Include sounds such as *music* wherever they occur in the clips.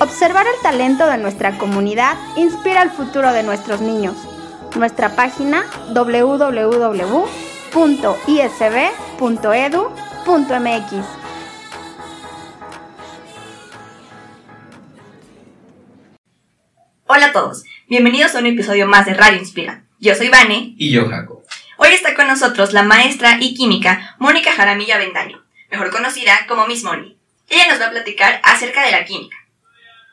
Observar el talento de nuestra comunidad inspira el futuro de nuestros niños. Nuestra página www.isb.edu.mx. Hola a todos, bienvenidos a un episodio más de Radio Inspira. Yo soy Vane. Y yo, Jaco. Hoy está con nosotros la maestra y química Mónica Jaramilla Vendaño, mejor conocida como Miss Moni. Ella nos va a platicar acerca de la química.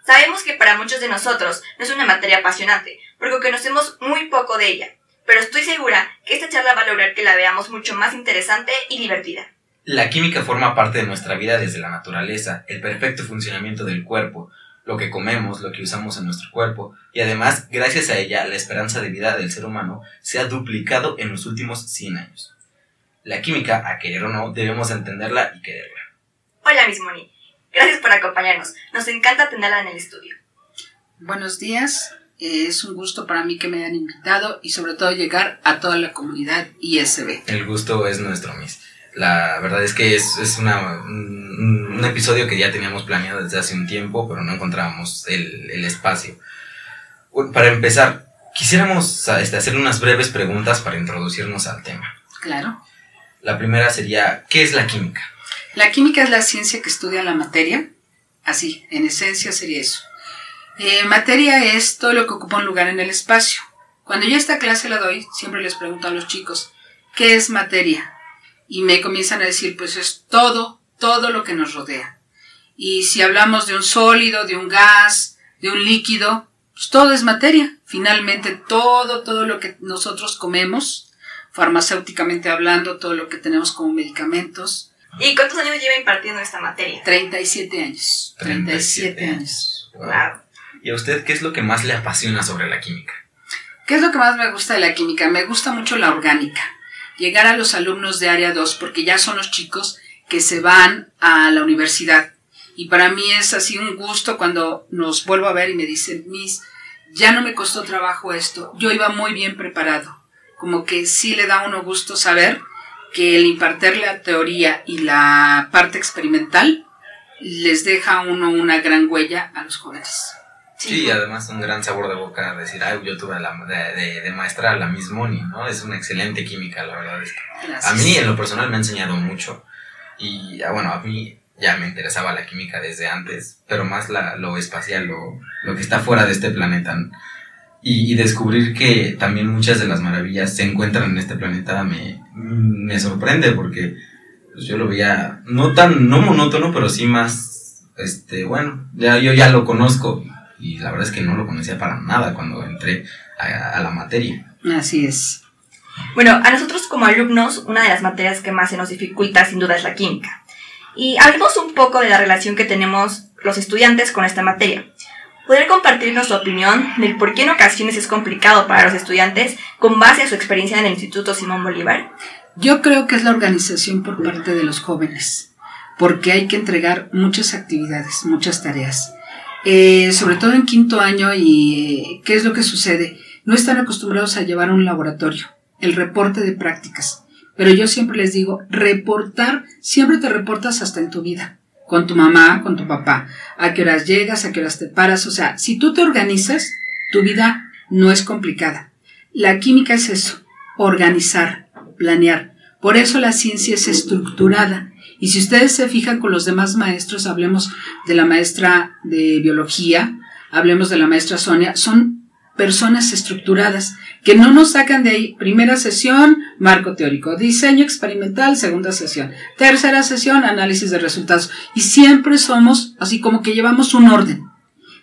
Sabemos que para muchos de nosotros no es una materia apasionante, porque conocemos muy poco de ella, pero estoy segura que esta charla va a lograr que la veamos mucho más interesante y divertida. La química forma parte de nuestra vida desde la naturaleza, el perfecto funcionamiento del cuerpo, lo que comemos, lo que usamos en nuestro cuerpo, y además, gracias a ella, la esperanza de vida del ser humano se ha duplicado en los últimos 100 años. La química, a querer o no, debemos entenderla y quererla. Hola, Miss Moni. Gracias por acompañarnos. Nos encanta tenerla en el estudio. Buenos días. Eh, es un gusto para mí que me hayan invitado y sobre todo llegar a toda la comunidad ISB. El gusto es nuestro, Miss. La verdad es que es, es una, un, un, episodio que ya teníamos planeado desde hace un tiempo, pero no encontrábamos el, el espacio. Para empezar, quisiéramos este, hacer unas breves preguntas para introducirnos al tema. Claro. La primera sería, ¿qué es la química? La química es la ciencia que estudia la materia. Así, en esencia sería eso. Eh, materia es todo lo que ocupa un lugar en el espacio. Cuando yo esta clase la doy, siempre les pregunto a los chicos, ¿qué es materia? Y me comienzan a decir, pues es todo, todo lo que nos rodea. Y si hablamos de un sólido, de un gas, de un líquido, pues todo es materia. Finalmente, todo, todo lo que nosotros comemos, farmacéuticamente hablando, todo lo que tenemos como medicamentos, ¿Y cuántos años lleva impartiendo esta materia? 37 años. 37, 37 años. Wow. ¿Y a usted qué es lo que más le apasiona sobre la química? ¿Qué es lo que más me gusta de la química? Me gusta mucho la orgánica. Llegar a los alumnos de área 2, porque ya son los chicos que se van a la universidad. Y para mí es así un gusto cuando nos vuelvo a ver y me dicen, Miss, ya no me costó trabajo esto, yo iba muy bien preparado. Como que sí le da a uno gusto saber que el impartir la teoría y la parte experimental les deja a uno una gran huella a los jóvenes. Sí, sí además un gran sabor de boca decir, ay, yo tuve la, de, de, de, maestra a la Miss Moni, ¿no? Es una excelente química, la verdad. Es que a mí en lo personal me ha enseñado mucho y, bueno, a mí ya me interesaba la química desde antes, pero más la, lo espacial, lo, lo que está fuera de este planeta. Y, y, descubrir que también muchas de las maravillas se encuentran en este planeta me, me sorprende porque pues, yo lo veía no tan, no monótono, pero sí más, este, bueno, ya, yo ya lo conozco y la verdad es que no lo conocía para nada cuando entré a, a la materia. Así es. Bueno, a nosotros como alumnos, una de las materias que más se nos dificulta sin duda es la química. Y hablemos un poco de la relación que tenemos los estudiantes con esta materia. ¿Poder compartirnos su opinión del por qué en ocasiones es complicado para los estudiantes con base a su experiencia en el Instituto Simón Bolívar? Yo creo que es la organización por parte de los jóvenes, porque hay que entregar muchas actividades, muchas tareas. Eh, sobre todo en quinto año, y eh, ¿qué es lo que sucede? No están acostumbrados a llevar un laboratorio, el reporte de prácticas. Pero yo siempre les digo, reportar, siempre te reportas hasta en tu vida con tu mamá, con tu papá, a qué horas llegas, a qué horas te paras, o sea, si tú te organizas, tu vida no es complicada. La química es eso, organizar, planear. Por eso la ciencia es estructurada. Y si ustedes se fijan con los demás maestros, hablemos de la maestra de biología, hablemos de la maestra Sonia, son personas estructuradas que no nos sacan de ahí. Primera sesión, marco teórico. Diseño experimental, segunda sesión. Tercera sesión, análisis de resultados. Y siempre somos así como que llevamos un orden.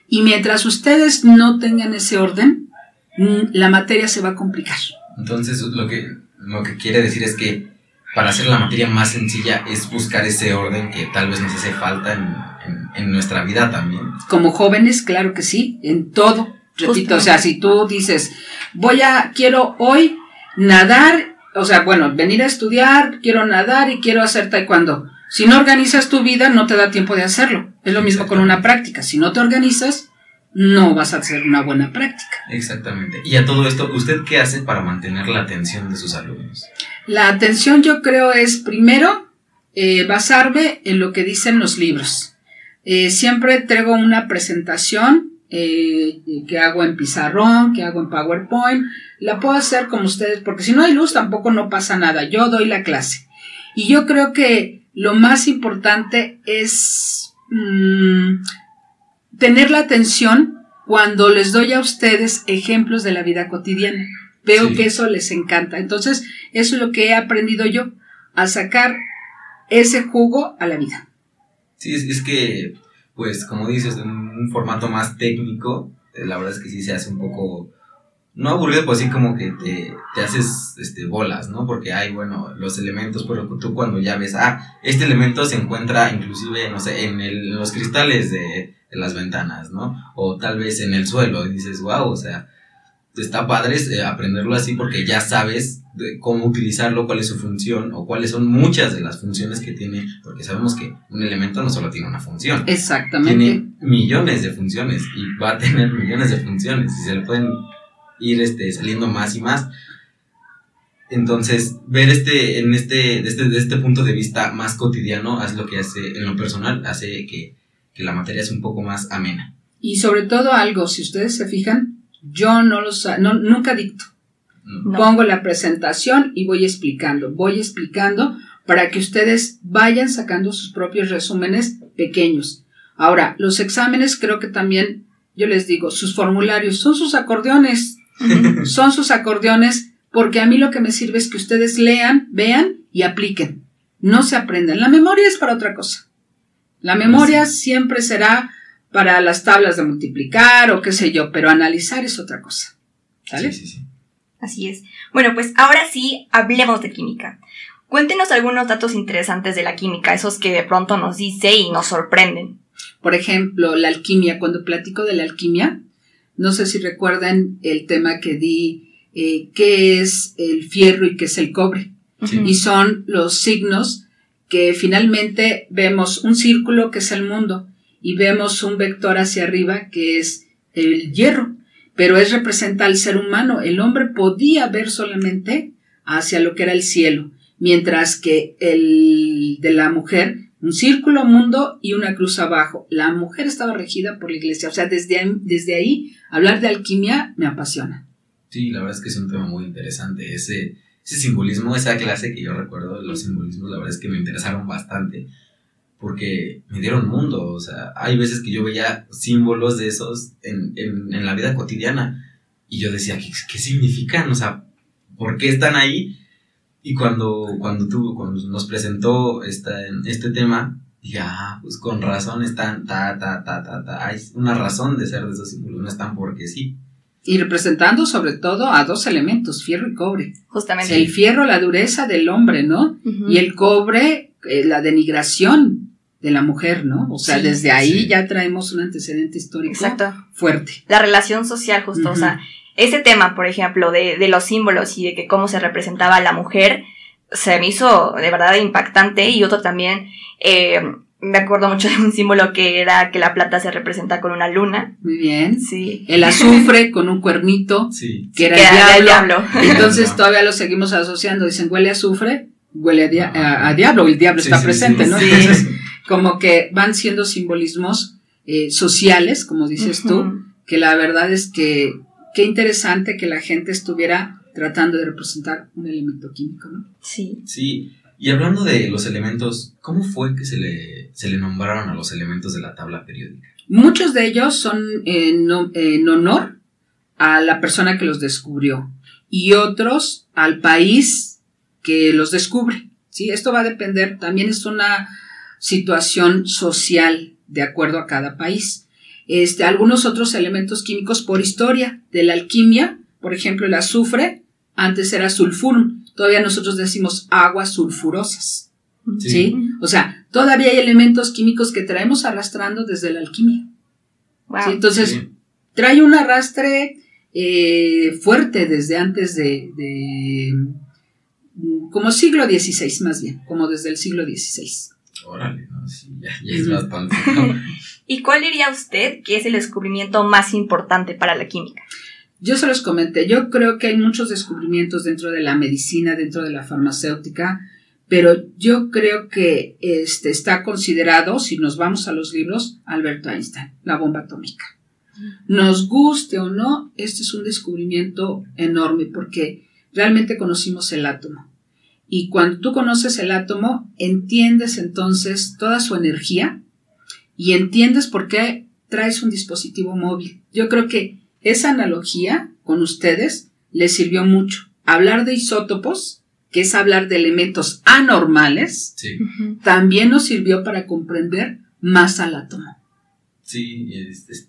Y mientras ustedes no tengan ese orden, la materia se va a complicar. Entonces, lo que, lo que quiere decir es que para hacer la materia más sencilla es buscar ese orden que tal vez nos hace falta en, en, en nuestra vida también. Como jóvenes, claro que sí, en todo Repito, o sea, si tú dices, voy a, quiero hoy nadar, o sea, bueno, venir a estudiar, quiero nadar y quiero hacer taekwondo. Si no organizas tu vida, no te da tiempo de hacerlo. Es lo mismo con una práctica. Si no te organizas, no vas a hacer una buena práctica. Exactamente. Y a todo esto, ¿usted qué hace para mantener la atención de sus alumnos? La atención yo creo es primero eh, basarme en lo que dicen los libros. Eh, siempre traigo una presentación eh, que hago en pizarrón, que hago en PowerPoint. La puedo hacer como ustedes, porque si no hay luz tampoco no pasa nada. Yo doy la clase. Y yo creo que lo más importante es mm, tener la atención cuando les doy a ustedes ejemplos de la vida cotidiana. Veo que eso les encanta. Entonces, eso es lo que he aprendido yo, a sacar ese jugo a la vida. Sí, es, que, pues, como dices, en un formato más técnico, eh, la verdad es que sí se hace un poco no aburrido, pues sí como que te, te, haces este, bolas, ¿no? Porque hay, bueno, los elementos, pero tú cuando ya ves, ah, este elemento se encuentra inclusive, no sé, en, el, los cristales de, las ventanas, ¿no? O tal vez en el suelo, y dices, wow, o sea, está padre eh, aprenderlo así porque ya sabes cómo utilizarlo, cuál es su función o cuáles son muchas de las funciones que tiene, porque sabemos que un elemento no solo tiene una función. Exactamente. Tiene millones de funciones y va a tener millones de funciones y se le pueden ir este, saliendo más y más. Entonces, ver este, en este, desde, este, este punto de vista más cotidiano, es lo que hace, en lo personal, hace que, la materia sea un poco más amena. Y sobre todo algo, si ustedes se fijan, yo no los, no, nunca dicto. Pongo la presentación y voy explicando, voy explicando para que ustedes vayan sacando sus propios resúmenes pequeños. Ahora, los exámenes creo que también, yo les digo, sus formularios son sus acordeones. Son sus acordeones porque a mí lo que me sirve es que ustedes lean, vean y apliquen. No se aprenden. La memoria es para otra cosa. La memoria siempre será para las tablas de multiplicar o qué sé yo, pero analizar es otra cosa. Sí, sí, sí. Así es. Bueno, pues ahora sí, hablemos de química. Cuéntenos algunos datos interesantes de la química, esos que de pronto nos dice y nos sorprenden. Por ejemplo, la alquimia. Cuando platico de la alquimia, no sé si recuerdan el tema que di, eh, qué es el fierro y qué es el cobre. Y son los signos que finalmente vemos un círculo que es el mundo y vemos un vector hacia arriba que es el hierro, pero es representa al ser humano. El hombre podía ver solamente hacia lo que era el cielo, mientras que el de la mujer un círculo mundo y una cruz abajo. La mujer estaba regida por la iglesia. O sea, desde, desde ahí, hablar de alquimia me apasiona. Sí, la verdad es que es un tema muy interesante. Ese, ese simbolismo, esa clase que yo recuerdo, los simbolismos, la verdad es que me interesaron bastante porque me dieron mundo. O sea, hay veces que yo veía símbolos de esos en, en, la vida cotidiana y yo decía, ¿qué, ¿qué significan? O sea, ¿por qué están ahí? Y cuando, cuando, tú, cuando nos presentó esta, este tema, dije, ah, pues con razón están, ta, ta, ta, ta, ta. Hay una razón de ser de esos símbolos, no están porque sí. Y representando sobre todo a dos elementos, fierro y cobre. Justamente. el fierro, la dureza del hombre, ¿no? Y el cobre, eh, la denigración de la mujer, ¿no? O sea, desde ahí ya traemos un antecedente histórico Exacto. fuerte. La relación social, justo, o sea, ese tema, por ejemplo, de, de, los símbolos y de que cómo se representaba a la mujer, se me hizo de verdad impactante y otro también, eh, me acuerdo mucho de un símbolo que era que la plata se representa con una luna. Muy bien. Sí. El azufre *laughs* con un cuernito, sí. que era, el, diablo. Entonces *laughs* todavía lo seguimos asociando. Dicen, huele a azufre, huele a, a, diablo, el diablo está presente, ¿no? Entonces, *laughs* como que van siendo simbolismos eh, sociales, como dices tú, que la verdad es que qué interesante que la gente estuviera tratando de representar un elemento químico, ¿no? Sí. Sí. Y hablando de los elementos, ¿cómo fue que se le, se le nombraron a los elementos de la tabla periódica? Muchos de ellos son en, en honor a la persona que los descubrió y otros al país que los descubre. ¿sí? Esto va a depender, también es una situación social de acuerdo a cada país este, algunos otros elementos químicos por historia de la alquimia, por ejemplo el azufre, antes era sulfurum, todavía nosotros decimos aguas sulfurosas. Sí. O sea, todavía hay elementos químicos que traemos arrastrando desde la alquimia. Entonces, trae un arrastre eh, fuerte desde antes de, como siglo XVI más bien, como desde el siglo XVI. Órale, no, sí, ya, es bastante. *laughs* ¿Y cuál diría usted que es el descubrimiento más importante para la química? Yo se los comenté, yo creo que hay muchos descubrimientos dentro de la medicina, dentro de la farmacéutica, pero yo creo que este está considerado, si nos vamos a los libros, Albert Einstein, la bomba atómica. Nos guste o no, este es un descubrimiento enorme porque realmente conocimos el átomo. Y cuando tú conoces el átomo, entiendes entonces toda su energía y entiendes por qué traes un dispositivo móvil. Yo creo que esa analogía con ustedes les sirvió mucho. Hablar de isótopos, que es hablar de elementos anormales, también nos sirvió para comprender más al átomo. Sí,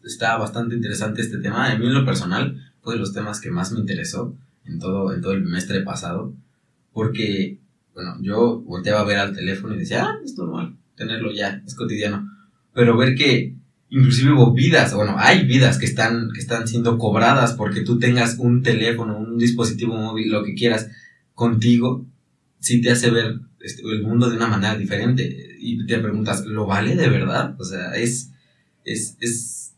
está bastante interesante este tema. A mí en lo personal fue de los temas que más me interesó en todo, en todo el bimestre pasado, porque, bueno, yo volteaba a ver al teléfono y decía, ah, es normal tenerlo ya, es cotidiano. Pero ver que inclusive hubo vidas, bueno, hay vidas que están, que están siendo cobradas porque tú tengas un teléfono, un dispositivo móvil, lo que quieras, contigo, sí te hace ver este, el mundo de una manera diferente. Y te preguntas, ¿lo vale de verdad? O sea, es, es, es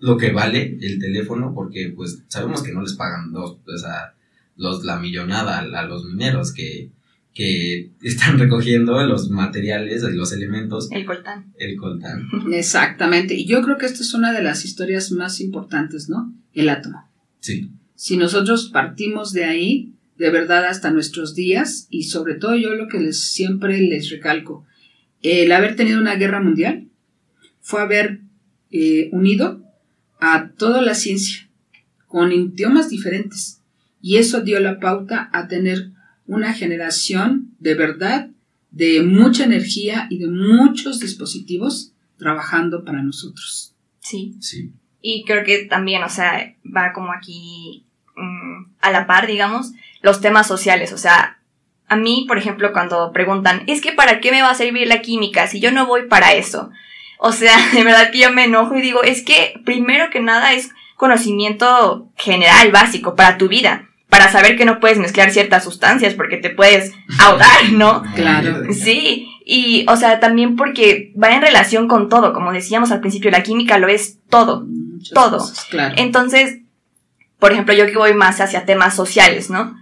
lo que vale el teléfono porque pues sabemos que no les pagan dos, o sea, los, la millonada a, los mineros que, que *laughs* están recogiendo los materiales y los elementos. El coltán. El coltán. *laughs* Exactamente. Y yo creo que esta es una de las historias más importantes, ¿no? El átomo. Sí. Si nosotros partimos de ahí, de verdad hasta nuestros días, y sobre todo yo lo que les, siempre les recalco, el haber tenido una guerra mundial fue haber eh, unido a toda la ciencia con idiomas diferentes. Y eso dio la pauta a tener una generación de verdad, de mucha energía y de muchos dispositivos trabajando para nosotros. Sí. Sí. Y creo que también, o sea, va como aquí mm, a la par, digamos, los temas sociales. O sea, a mí, por ejemplo, cuando preguntan, es que ¿para qué me va a servir la química si yo no voy para eso? O sea, *laughs* de verdad que yo me enojo y digo, es que primero que nada es conocimiento general, básico, para tu vida para saber que no puedes mezclar ciertas sustancias porque te puedes ahogar, *laughs* ¿no? Claro. Sí, y o sea, también porque va en relación con todo, como decíamos al principio, la química lo es todo, todo. claro. Entonces, por ejemplo, yo que voy más hacia temas sociales, ¿no?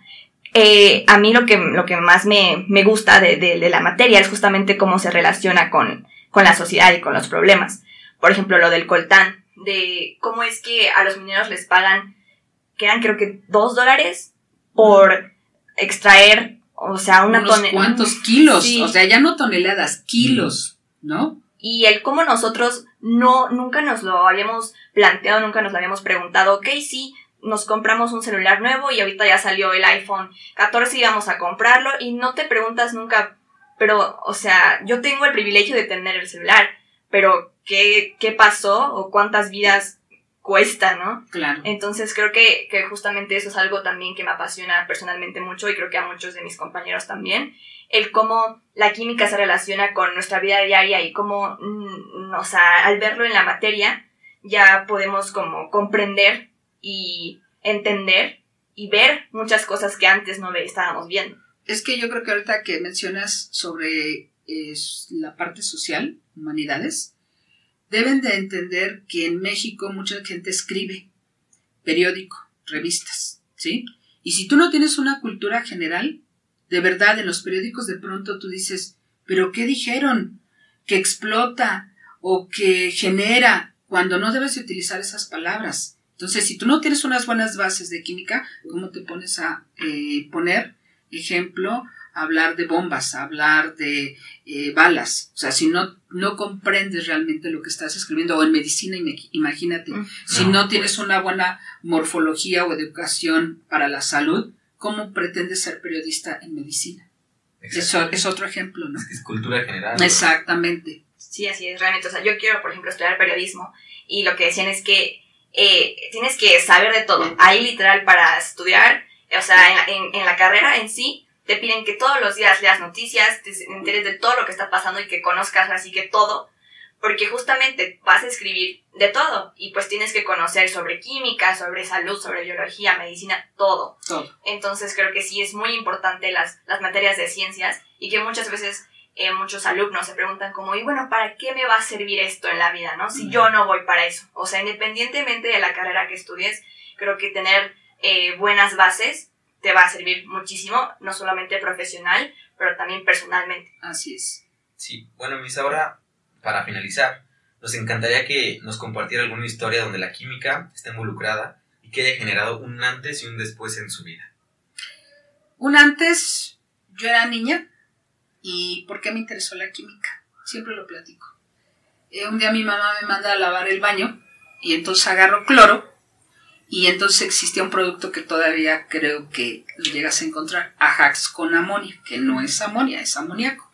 Eh, a mí lo que, lo que más me, me gusta de, de, la materia es justamente cómo se relaciona con, con la sociedad y con los problemas. Por ejemplo, lo del coltán, de cómo es que a los mineros les pagan que eran creo que dos dólares por extraer, o sea, una tonelada. ¿Cuántos kilos? O sea, ya no toneladas, kilos, ¿no? Y el cómo nosotros no, nunca nos lo habíamos planteado, nunca nos lo habíamos preguntado, ok, sí, nos compramos un celular nuevo y ahorita ya salió el iPhone 14 y vamos a comprarlo y no te preguntas nunca, pero, o sea, yo tengo el privilegio de tener el celular, pero ¿qué, qué pasó o cuántas vidas cuesta, ¿no? Claro. Entonces creo que, que, justamente eso es algo también que me apasiona personalmente mucho y creo que a muchos de mis compañeros también, el cómo la química se relaciona con nuestra vida diaria y cómo, mm, o sea, al verlo en la materia, ya podemos como comprender y entender y ver muchas cosas que antes no estábamos viendo. Es que yo creo que ahorita que mencionas sobre la parte social, humanidades, deben de entender que en México mucha gente escribe periódico, revistas, ¿sí? Y si tú no tienes una cultura general, de verdad, en los periódicos de pronto tú dices, pero ¿qué dijeron? Que explota o que genera, cuando no debes de utilizar esas palabras. Entonces, si tú no tienes unas buenas bases de química, ¿cómo te pones a eh, poner ejemplo hablar de bombas, hablar de eh, balas. O sea, si no, no comprendes realmente lo que estás escribiendo, o en medicina, imagínate, mm. si no. tienes una buena morfología o educación para la salud, ¿cómo pretendes ser periodista en medicina? Eso es otro ejemplo, ¿no? Es, cultura general. Exactamente. Sí, así es, realmente. O sea, yo quiero, por ejemplo, estudiar periodismo y lo que decían es que eh, tienes que saber de todo. Ahí literal para estudiar, o sea, en, en la carrera en sí, te piden que todos los días leas noticias, te enteres de todo lo que está pasando y que conozcas así que todo, porque justamente vas a escribir de todo y pues tienes que conocer sobre química, sobre salud, sobre biología, medicina, todo. Todo. Entonces creo que sí es muy importante las, las materias de ciencias y que muchas veces eh, muchos alumnos se preguntan como, y bueno, ¿para qué me va a servir esto en la vida, no? Si yo no voy para eso. O sea, independientemente de la carrera que estudies, creo que tener eh, buenas bases te va a servir muchísimo, no solamente profesional, pero también personalmente. Así es. Sí, bueno, mis ahora, para finalizar, nos encantaría que nos compartiera alguna historia donde la química está involucrada y que haya generado un antes y un después en su vida. Un antes, yo era niña, ¿Y por qué me interesó la química? Siempre lo platico. Eh, un día mi mamá me manda a lavar el baño y entonces agarro cloro y entonces existía un producto que todavía creo que llegas a encontrar, Ajax con amonia, que no es amonia, es amoníaco.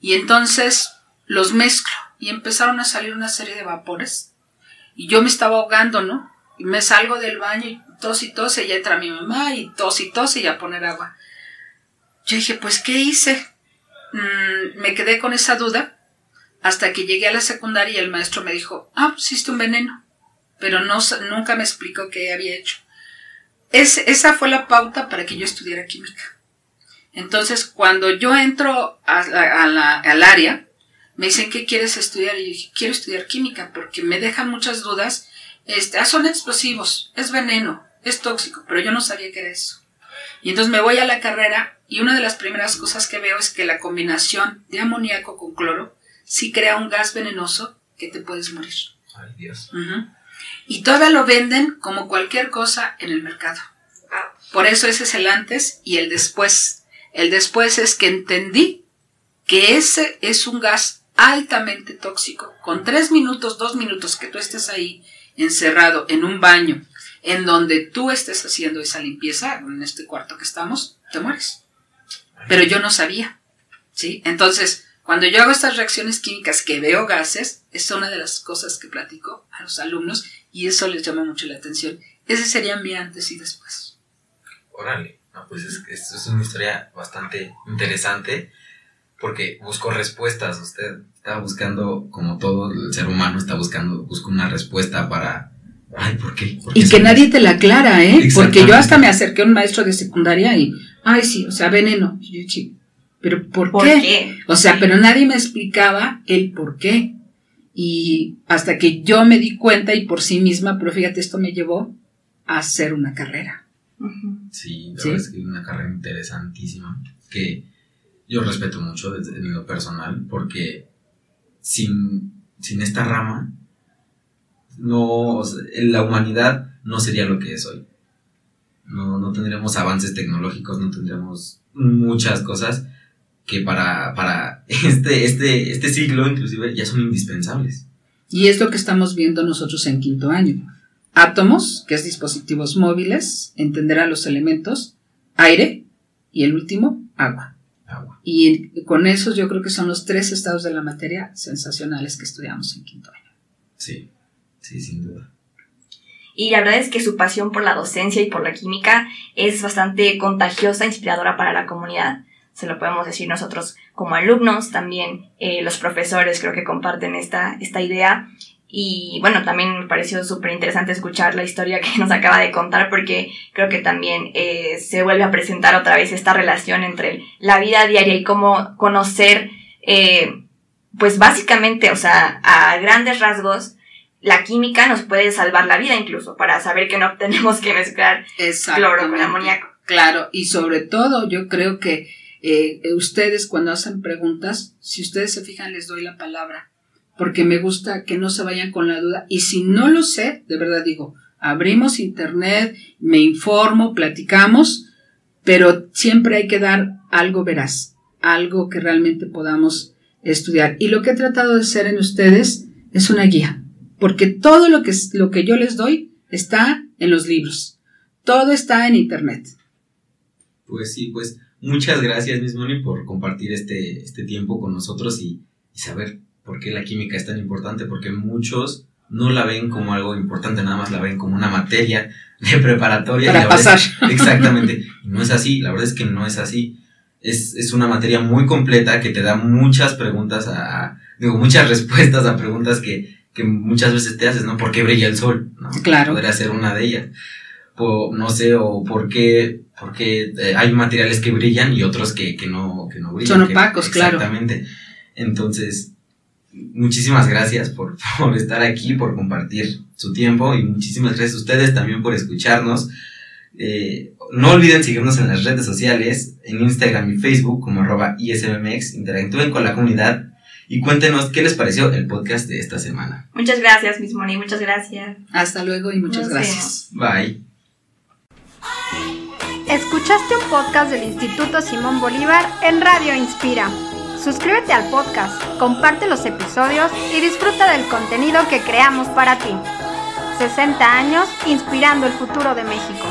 Y entonces los mezclo y empezaron a salir una serie de vapores y yo me estaba ahogando, ¿no? Y me salgo del baño y tos y tos, y ya entra mi mamá y tos y tos y a poner agua. Yo dije, pues, ¿qué hice? Mm, me quedé con esa duda hasta que llegué a la secundaria y el maestro me dijo, ah, pusiste un veneno, pero no, nunca me explicó qué había hecho. esa fue la pauta para que yo estudiara química. Entonces, cuando yo entro al área, me dicen, ¿qué quieres estudiar? Y yo dije, quiero estudiar química porque me dejan muchas dudas. Este, ah, son explosivos, es veneno, es tóxico, pero yo no sabía qué era eso. Y entonces me voy a la carrera y una de las primeras cosas que veo es que la combinación de amoníaco con cloro sí crea un gas venenoso que te puedes morir. Ay, Dios. Y todavía lo venden como cualquier cosa en el mercado. Por eso ese es el antes y el después. El después es que entendí que ese es un gas altamente tóxico. Con tres minutos, dos minutos que tú estés ahí encerrado en un baño en donde tú estés haciendo esa limpieza, en este cuarto que estamos, te mueres. Pero yo no sabía, ¿sí? Entonces, cuando yo hago estas reacciones químicas que veo gases, es una de las cosas que platico a los alumnos y eso les llama mucho la atención. Ese sería mi antes y después. Órale, pues es, es una historia bastante interesante porque buscó respuestas. Usted estaba buscando, como todo el ser humano, está buscando, busca una respuesta para Ay, ¿por qué? y que nadie te la aclara, ¿eh? Porque yo hasta me acerqué a un maestro de secundaria y, ay, sí, o sea, veneno. yo, pero ¿por, qué? O sea, pero nadie me explicaba el por qué. Y hasta que yo me di cuenta y por sí misma, pero fíjate, esto me llevó a hacer una carrera. Sí, la verdad es que una carrera interesantísima que yo respeto mucho desde lo personal porque sin, sin esta rama no, la humanidad no sería lo que es hoy. No, no tendríamos avances tecnológicos, no tendríamos muchas cosas que para, para este, este, este siglo inclusive ya son indispensables. Y es lo que estamos viendo nosotros en quinto año. Átomos, que es dispositivos móviles, entender a los elementos, aire y el último, agua. Agua. Y con esos yo creo que son los tres estados de la materia sensacionales que estudiamos en quinto año. Sí. Sí, sin duda. Y la verdad es que su pasión por la docencia y por la química es bastante contagiosa, inspiradora para la comunidad. Se lo podemos decir nosotros como alumnos, también eh, los profesores creo que comparten esta, esta idea. Y bueno, también me pareció súper interesante escuchar la historia que nos acaba de contar porque creo que también eh, se vuelve a presentar otra vez esta relación entre la vida diaria y cómo conocer, eh, pues básicamente, o sea, a grandes rasgos, la química nos puede salvar la vida incluso, para saber que no *laughs* tenemos que mezclar cloro con amoníaco. Claro, y sobre todo yo creo que eh, ustedes cuando hacen preguntas, si ustedes se fijan, les doy la palabra, porque me gusta que no se vayan con la duda. Y si no lo sé, de verdad digo, abrimos internet, me informo, platicamos, pero siempre hay que dar algo veraz, algo que realmente podamos estudiar. Y lo que he tratado de hacer en ustedes es una guía porque todo lo que, lo que yo les doy está en los libros, todo está en Internet. Pues sí, pues muchas gracias, Miss Moni, por compartir este, este tiempo con nosotros y, saber por qué la química es tan importante, porque muchos no la ven como algo importante, nada más la ven como una materia *laughs* de preparatoria. Para pasar. *laughs* exactamente. no es así, la verdad es que no es así. Es, es, una materia muy completa que te da muchas preguntas a, digo, muchas respuestas a preguntas que, que muchas veces te haces, ¿no? ¿Por qué brilla el sol? ¿no? Claro. Podría ser una de ellas. O, no sé, o por qué, porque eh, hay materiales que brillan y otros que, que, no, que no brillan. Son opacos, claro. Exactamente. Entonces, muchísimas gracias por, *laughs* por estar aquí, por compartir su tiempo y muchísimas gracias a ustedes también por escucharnos. Eh, no olviden seguirnos en las redes sociales, en Instagram y Facebook como arroba ISMX, interactúen con la comunidad y cuéntenos qué les pareció el podcast de esta semana. Muchas gracias, Miss Moni, muchas gracias. Hasta luego y muchas Nos gracias. Bye. Escuchaste un podcast del Instituto Simón Bolívar en Radio Inspira. Suscríbete al podcast, comparte los episodios y disfruta del contenido que creamos para ti. 60 años inspirando el futuro de México.